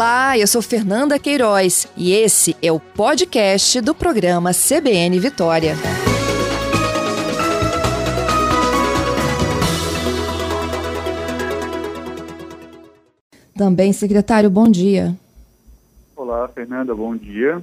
Olá, eu sou Fernanda Queiroz e esse é o podcast do programa CBN Vitória. Também, secretário, bom dia. Olá, Fernanda, bom dia.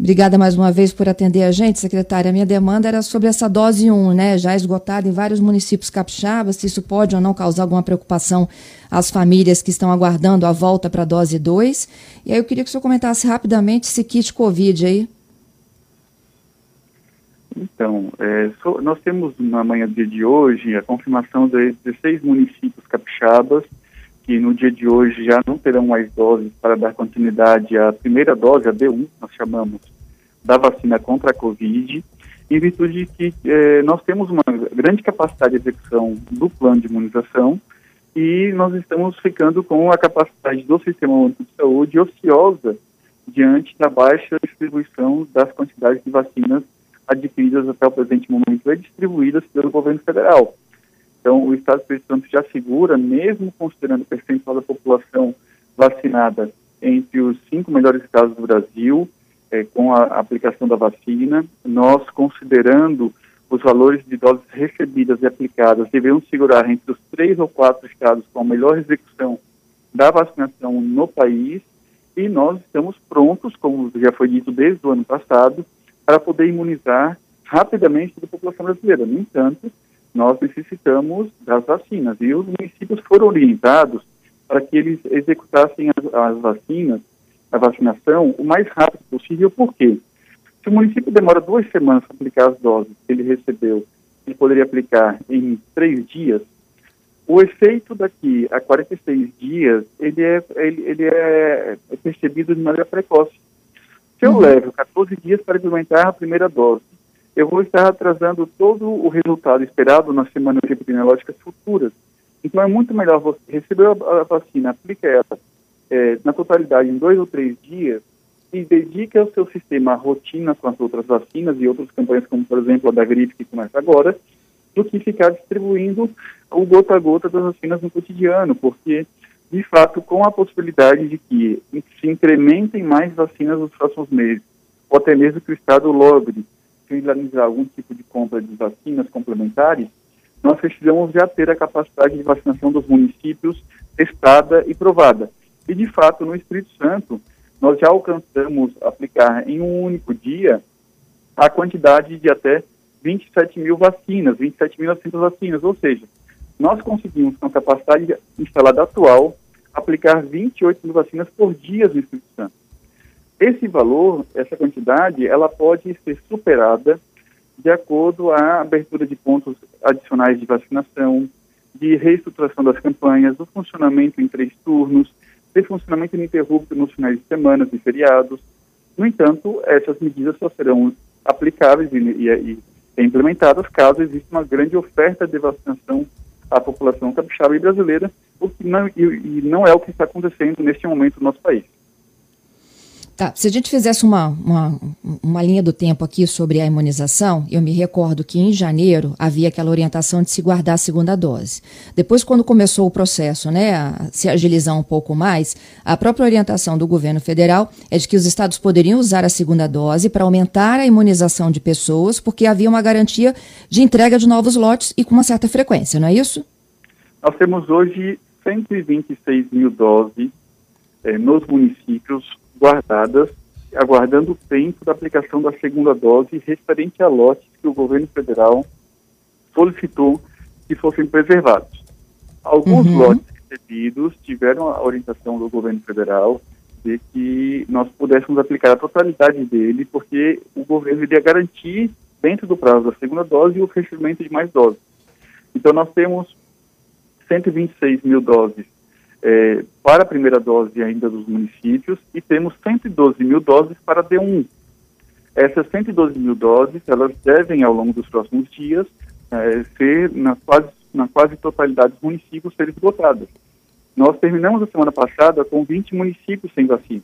Obrigada mais uma vez por atender a gente, secretária. Minha demanda era sobre essa dose 1, né, já esgotada em vários municípios capixabas, se isso pode ou não causar alguma preocupação às famílias que estão aguardando a volta para a dose 2. E aí eu queria que o senhor comentasse rapidamente esse kit Covid aí. Então, é, so, nós temos na manhã do dia de hoje a confirmação de 16 municípios capixabas que no dia de hoje já não terão mais doses para dar continuidade à primeira dose, a D1, nós chamamos, da vacina contra a Covid, em virtude de que eh, nós temos uma grande capacidade de execução do plano de imunização e nós estamos ficando com a capacidade do Sistema de Saúde ociosa diante da baixa distribuição das quantidades de vacinas adquiridas até o presente momento e distribuídas pelo governo federal. Então, o Estado do Espírito Santo já segura, mesmo considerando o percentual da população vacinada entre os cinco melhores estados do Brasil, é, com a aplicação da vacina, nós, considerando os valores de doses recebidas e aplicadas, devemos segurar entre os três ou quatro estados com a melhor execução da vacinação no país, e nós estamos prontos, como já foi dito desde o ano passado, para poder imunizar rapidamente toda a população brasileira. No entanto, nós necessitamos das vacinas. E os municípios foram orientados para que eles executassem as, as vacinas, a vacinação, o mais rápido possível. Por quê? Se o município demora duas semanas para aplicar as doses que ele recebeu, ele poderia aplicar em três dias, o efeito daqui a 46 dias, ele é, ele, ele é, percebido de maneira precoce. Se eu uhum. levo 14 dias para implementar a primeira dose, eu vou estar atrasando todo o resultado esperado nas semanas epidemiológicas futuras. Então, é muito melhor você receber a, vacina, aplique ela é, na totalidade em dois ou três dias e dedique ao seu sistema a rotina com as outras vacinas e outras campanhas, como, por exemplo, a da gripe, que começa agora, do que ficar distribuindo o gota a gota das vacinas no cotidiano, porque, de fato, com a possibilidade de que se incrementem mais vacinas nos próximos meses, ou até mesmo que o Estado logre realizar algum tipo de compra de vacinas complementares, nós precisamos já ter a capacidade de vacinação dos municípios testada e provada. E, de fato, no Espírito Santo, nós já alcançamos aplicar em um único dia a quantidade de até 27 mil vacinas, 27.900 vacinas, ou seja, nós conseguimos, com a capacidade instalada atual, aplicar 28 mil vacinas por dia no Espírito Santo. Esse valor, essa quantidade, ela pode ser superada de acordo à abertura de pontos adicionais de vacinação, de reestruturação das campanhas, do funcionamento em três turnos, de funcionamento ininterrupto nos finais de semana e feriados. No entanto, essas medidas só serão aplicáveis e, e, e implementadas caso exista uma grande oferta de vacinação à população capixaba e brasileira, o que não, e, e não é o que está acontecendo neste momento no nosso país. Tá, se a gente fizesse uma, uma, uma linha do tempo aqui sobre a imunização, eu me recordo que em janeiro havia aquela orientação de se guardar a segunda dose. Depois, quando começou o processo né, a se agilizar um pouco mais, a própria orientação do governo federal é de que os estados poderiam usar a segunda dose para aumentar a imunização de pessoas, porque havia uma garantia de entrega de novos lotes e com uma certa frequência, não é isso? Nós temos hoje 126 mil doses eh, nos municípios guardadas, aguardando o tempo da aplicação da segunda dose referente a lotes que o governo federal solicitou que fossem preservados. Alguns uhum. lotes recebidos tiveram a orientação do governo federal de que nós pudéssemos aplicar a totalidade dele, porque o governo iria garantir, dentro do prazo da segunda dose, o recebimento de mais doses. Então, nós temos 126 mil doses é, para a primeira dose ainda dos municípios e temos 112 mil doses para D1. Essas 112 mil doses, elas devem, ao longo dos próximos dias, é, ser, na quase, na quase totalidade dos municípios, ser esgotadas. Nós terminamos a semana passada com 20 municípios sem vacina.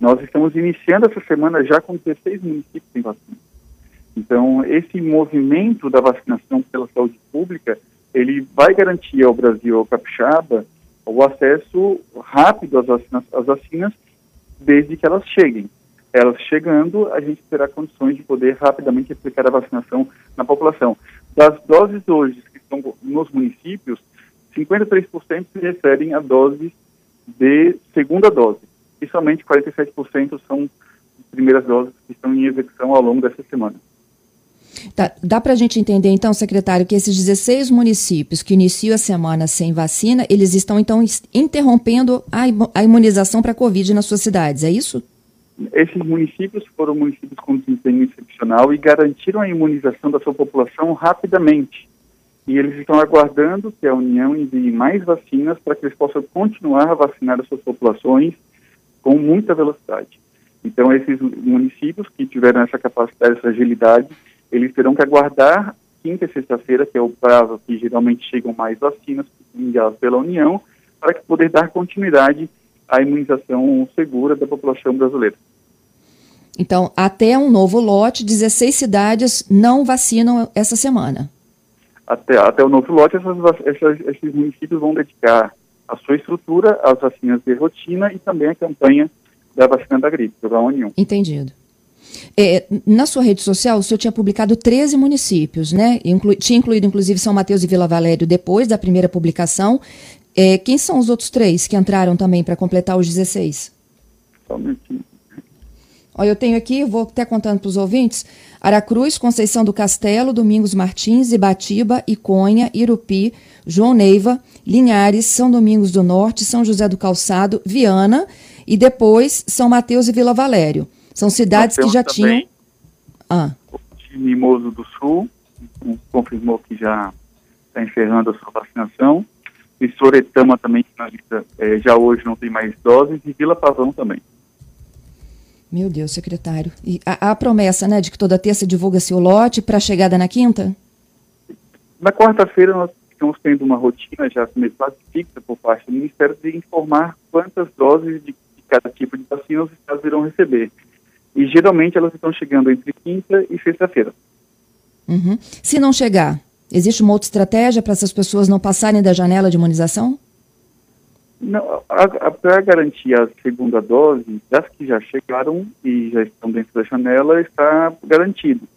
Nós estamos iniciando essa semana já com 16 municípios sem vacina. Então, esse movimento da vacinação pela saúde pública, ele vai garantir ao Brasil, ao capixaba, o acesso rápido às vacinas, às vacinas desde que elas cheguem. Elas chegando, a gente terá condições de poder rapidamente aplicar a vacinação na população. Das doses hoje que estão nos municípios, 53% se referem a doses de segunda dose e somente 47% são primeiras doses que estão em execução ao longo dessa semana. Tá, dá para a gente entender, então, secretário, que esses 16 municípios que iniciam a semana sem vacina, eles estão, então, interrompendo a imunização para a Covid nas suas cidades, é isso? Esses municípios foram municípios com desempenho excepcional e garantiram a imunização da sua população rapidamente. E eles estão aguardando que a União envie mais vacinas para que eles possam continuar a vacinar as suas populações com muita velocidade. Então, esses municípios que tiveram essa capacidade, essa agilidade, eles terão que aguardar quinta e sexta-feira, que é o prazo que geralmente chegam mais vacinas enviadas pela União, para poder dar continuidade à imunização segura da população brasileira. Então, até um novo lote, 16 cidades não vacinam essa semana. Até, até o novo lote, essas, essas, esses municípios vão dedicar a sua estrutura às vacinas de rotina e também a campanha da vacina da gripe, do H1N1. Entendido. É, na sua rede social, o senhor tinha publicado 13 municípios, né? Inclu tinha incluído, inclusive, São Mateus e Vila Valério depois da primeira publicação. É, quem são os outros três que entraram também para completar os 16? Só um minutinho. Olha, eu tenho aqui, vou até contando para os ouvintes: Aracruz, Conceição do Castelo, Domingos Martins, Ibatiba, Iconha, Irupi, João Neiva, Linhares, São Domingos do Norte, São José do Calçado, Viana e depois São Mateus e Vila Valério. São cidades que já tinham. Ah. O Mimoso do Sul confirmou que já está encerrando a sua vacinação. E Soretama também, é, já hoje não tem mais doses, e Vila Pavão também. Meu Deus, secretário. E a, a promessa, né, de que toda terça divulga-se o lote para a chegada na quinta? Na quarta-feira nós estamos tendo uma rotina já quase fixa por parte do Ministério de informar quantas doses de, de cada tipo de vacina os estados irão receber. E geralmente elas estão chegando entre quinta e sexta-feira. Uhum. Se não chegar, existe uma outra estratégia para essas pessoas não passarem da janela de imunização? Não, para garantir a segunda dose, das que já chegaram e já estão dentro da janela, está garantido.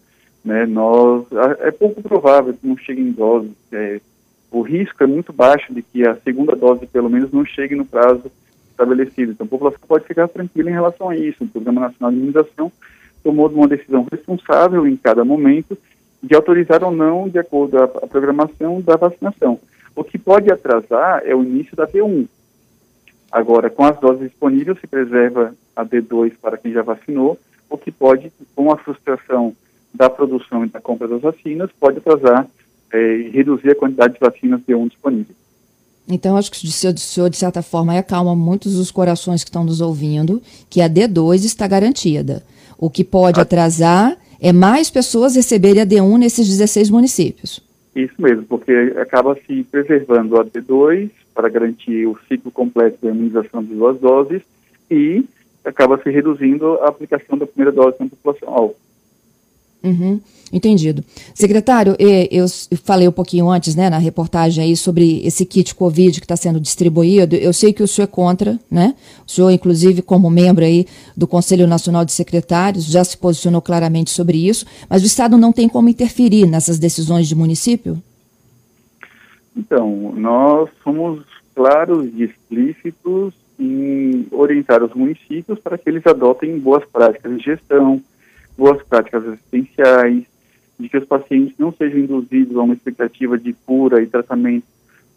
Né? Nós, é pouco provável que não cheguem doses. É, o risco é muito baixo de que a segunda dose, pelo menos, não chegue no prazo estabelecido. Então, a população pode ficar tranquila em relação a isso. O Programa Nacional de Imunização tomou uma decisão responsável em cada momento de autorizar ou não, de acordo com a programação da vacinação. O que pode atrasar é o início da D1. Agora, com as doses disponíveis, se preserva a D2 para quem já vacinou, o que pode, com a frustração da produção e da compra das vacinas, pode atrasar é, e reduzir a quantidade de vacinas D1 disponíveis. Então, acho que o senhor, de certa forma, acalma muitos dos corações que estão nos ouvindo, que a D2 está garantida. O que pode atrasar é mais pessoas receberem a D1 nesses 16 municípios. Isso mesmo, porque acaba se preservando a D2 para garantir o ciclo completo da imunização de duas doses e acaba se reduzindo a aplicação da primeira dose na população-alvo. Uhum, entendido. Secretário, eu falei um pouquinho antes, né, na reportagem aí sobre esse kit Covid que está sendo distribuído. Eu sei que o senhor é contra, né? O senhor, inclusive, como membro aí do Conselho Nacional de Secretários, já se posicionou claramente sobre isso, mas o Estado não tem como interferir nessas decisões de município? Então, nós somos claros e explícitos em orientar os municípios para que eles adotem boas práticas de gestão, boas práticas assistenciais, de que os pacientes não sejam induzidos a uma expectativa de cura e tratamento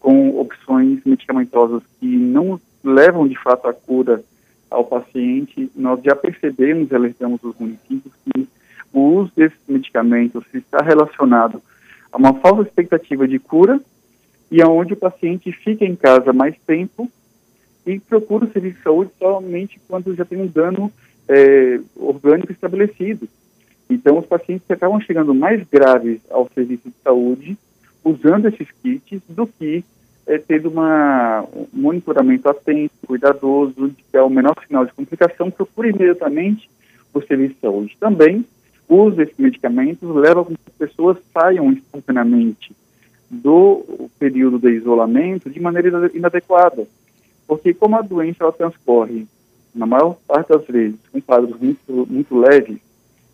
com opções medicamentosas que não levam de fato a cura ao paciente. Nós já percebemos alertamos os municípios que o uso desses medicamentos está relacionado a uma falsa expectativa de cura e aonde o paciente fica em casa mais tempo e procura o serviço de saúde somente quando já tem um dano é, orgânico estabelecido. Então, os pacientes acabam chegando mais graves ao serviço de saúde usando esses kits do que é, tendo uma, um monitoramento atento, cuidadoso, de que é o menor sinal de complicação, procure imediatamente o serviço de saúde. Também, o uso desses medicamentos leva a que as pessoas saiam espontaneamente do período de isolamento de maneira inadequada. Porque como a doença ela transcorre, na maior parte das vezes, com quadros muito, muito leves,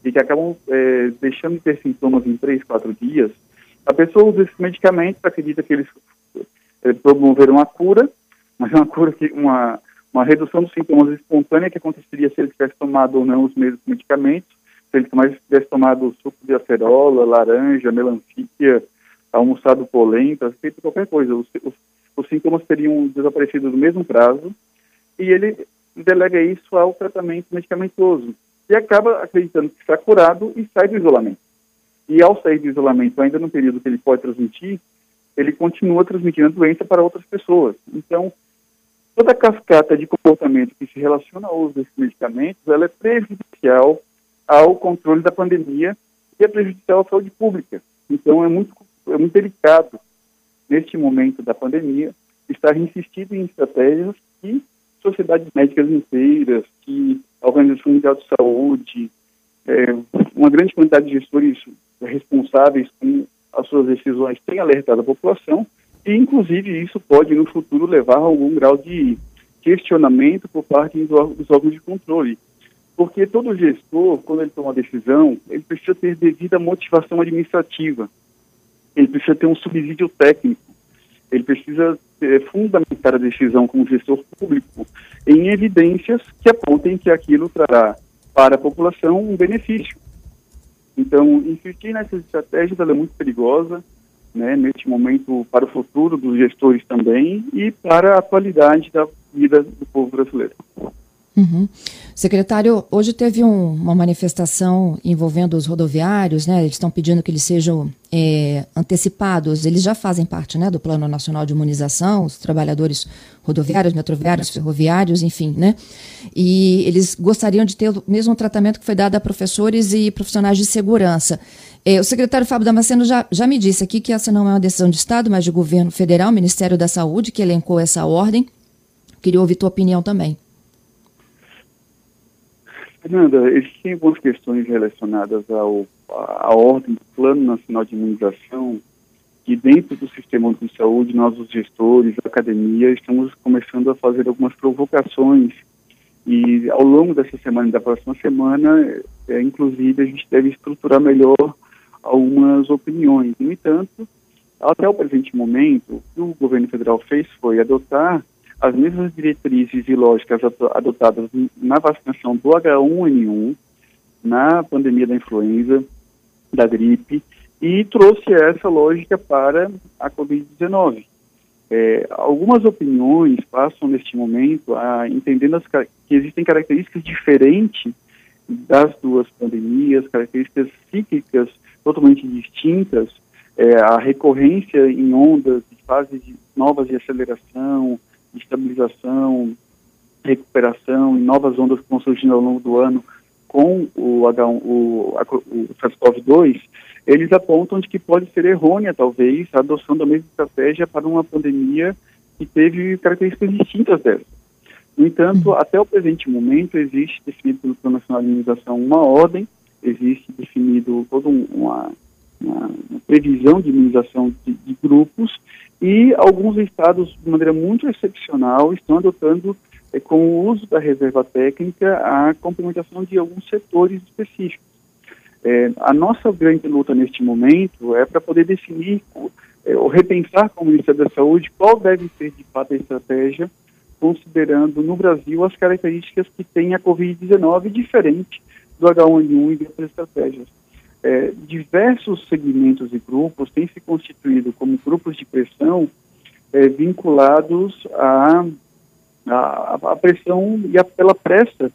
e que acabam é, deixando de ter sintomas em três, quatro dias, a pessoa usa esses medicamentos, acredita que eles é, promoveram a cura, mas é uma cura que uma, uma redução dos sintomas espontânea que aconteceria se ele tivesse tomado ou não os mesmos medicamentos, se ele tivesse tomado suco de acerola, laranja, melancia, almoçado polenta, feito qualquer coisa. Os, os, os sintomas teriam desaparecido no mesmo prazo e ele delega isso ao tratamento medicamentoso e acaba acreditando que está curado e sai do isolamento. E ao sair do isolamento, ainda no período que ele pode transmitir, ele continua transmitindo a doença para outras pessoas. Então, toda a cascata de comportamento que se relaciona ao uso desses medicamentos, ela é prejudicial ao controle da pandemia e é prejudicial à saúde pública. Então, é muito, é muito delicado, neste momento da pandemia, estar insistindo em estratégias que sociedades médicas inteiras, que a Organização Mundial de Saúde, é, uma grande quantidade de gestores responsáveis com as suas decisões têm alertado a população e, inclusive, isso pode, no futuro, levar a algum grau de questionamento por parte dos órgãos de controle. Porque todo gestor, quando ele toma uma decisão, ele precisa ter devida motivação administrativa, ele precisa ter um subsídio técnico, ele precisa é, fundamentar a decisão como gestor público em evidências que apontem que aquilo trará para a população um benefício. Então, insistir nessas estratégias é muito perigosa, né, neste momento, para o futuro dos gestores também e para a atualidade da vida do povo brasileiro. Uhum. Secretário, hoje teve um, uma manifestação envolvendo os rodoviários, né? Eles estão pedindo que eles sejam é, antecipados. Eles já fazem parte, né, do Plano Nacional de Imunização, os trabalhadores rodoviários, metroviários, ferroviários, enfim, né? E eles gostariam de ter o mesmo tratamento que foi dado a professores e profissionais de segurança. É, o secretário Fábio Damasceno já, já me disse aqui que essa não é uma decisão de Estado, mas de governo federal, Ministério da Saúde, que elencou essa ordem. Queria ouvir tua opinião também. Fernanda, existem algumas questões relacionadas ao, à ordem do Plano Nacional de Imunização que dentro do sistema de saúde, nós, os gestores, a academia, estamos começando a fazer algumas provocações e ao longo dessa semana e da próxima semana, é, inclusive, a gente deve estruturar melhor algumas opiniões. No entanto, até o presente momento, o que o governo federal fez foi adotar as mesmas diretrizes e lógicas adotadas na vacinação do H1N1, na pandemia da influenza, da gripe, e trouxe essa lógica para a Covid-19. É, algumas opiniões passam neste momento a entendendo as, que existem características diferentes das duas pandemias, características cíclicas totalmente distintas, é, a recorrência em ondas de fases novas de aceleração, estabilização, recuperação e novas ondas que vão surgindo ao longo do ano com o, H1, o, o SARS-CoV-2, eles apontam de que pode ser errônea, talvez, a adoção da mesma estratégia para uma pandemia que teve características distintas dessa. No entanto, uhum. até o presente momento, existe definido pelo Plano Nacional de Imunização uma ordem, existe definido toda uma, uma, uma previsão de imunização de, de grupos, e alguns estados, de maneira muito excepcional, estão adotando, é, com o uso da reserva técnica, a complementação de alguns setores específicos. É, a nossa grande luta neste momento é para poder definir é, ou repensar com o Ministério da Saúde qual deve ser de fato a estratégia, considerando no Brasil as características que tem a Covid-19 diferente do H1N1 e de outras estratégias é, diversos segmentos e grupos têm se constituído como grupos de pressão é, vinculados à, à, à, pressão e à, pela pressa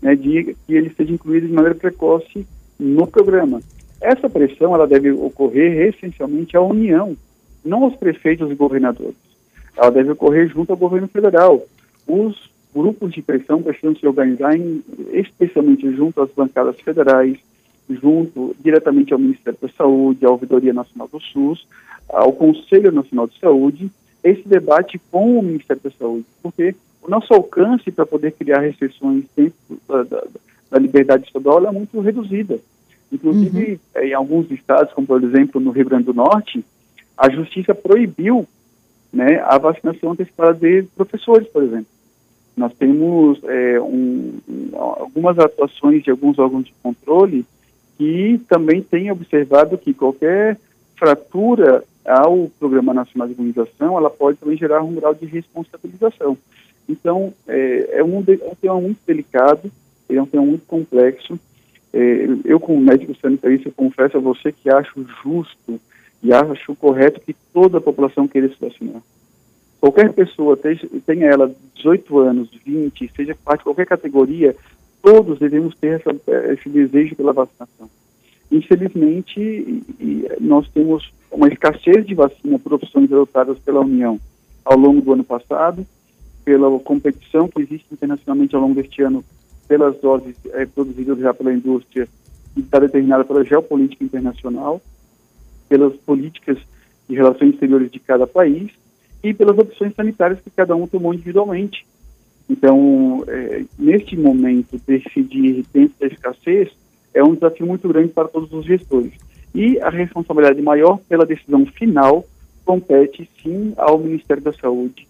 né, de que ele seja incluído de maneira precoce no programa. Essa pressão ela deve ocorrer essencialmente à União, não aos prefeitos e governadores. Ela deve ocorrer junto ao governo federal. Os grupos de pressão precisam se organizar, em, especialmente junto às bancadas federais, junto diretamente ao Ministério da Saúde, à Ouvidoria Nacional do SUS, ao Conselho Nacional de Saúde, esse debate com o Ministério da Saúde, porque o nosso alcance para poder criar restrições dentro da, da, da liberdade estadual é muito reduzida. Inclusive, uhum. em alguns estados, como por exemplo no Rio Grande do Norte, a justiça proibiu né, a vacinação antecipada de professores, por exemplo. Nós temos é, um, algumas atuações de alguns órgãos de controle que também têm observado que qualquer fratura ao Programa Nacional de Imunização, ela pode também gerar um grau de responsabilização. Então, é, é, um, é um tema muito delicado, é um tema muito complexo. É, eu, como médico sanitarista, confesso a você que acho justo e acho correto que toda a população queira se vacinar. Qualquer pessoa, tenha ela 18 anos, 20, seja parte de qualquer categoria, todos devemos ter essa, esse desejo pela vacinação. Infelizmente, nós temos uma escassez de vacina por opções adotadas pela União ao longo do ano passado, pela competição que existe internacionalmente ao longo deste ano pelas doses é, produzidas já pela indústria e está determinada pela geopolítica internacional, pelas políticas de relações exteriores de cada país e pelas opções sanitárias que cada um tomou individualmente. Então, é, neste momento, decidir dentro da escassez é um desafio muito grande para todos os gestores. E a responsabilidade maior pela decisão final compete, sim, ao Ministério da Saúde,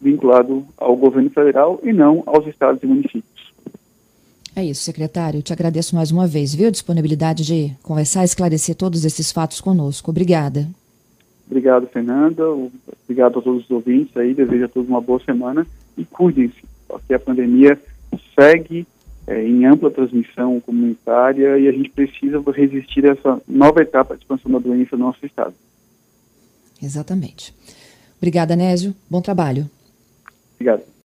vinculado ao governo federal e não aos estados e municípios. É isso, secretário. Eu te agradeço mais uma vez, viu? A disponibilidade de conversar e esclarecer todos esses fatos conosco. Obrigada. Obrigado, Fernanda. Obrigado a todos os ouvintes aí. Desejo a todos uma boa semana e cuidem-se, porque a pandemia segue é, em ampla transmissão comunitária e a gente precisa resistir a essa nova etapa de expansão da doença no nosso estado. Exatamente. Obrigada, Nésio. Bom trabalho. Obrigado.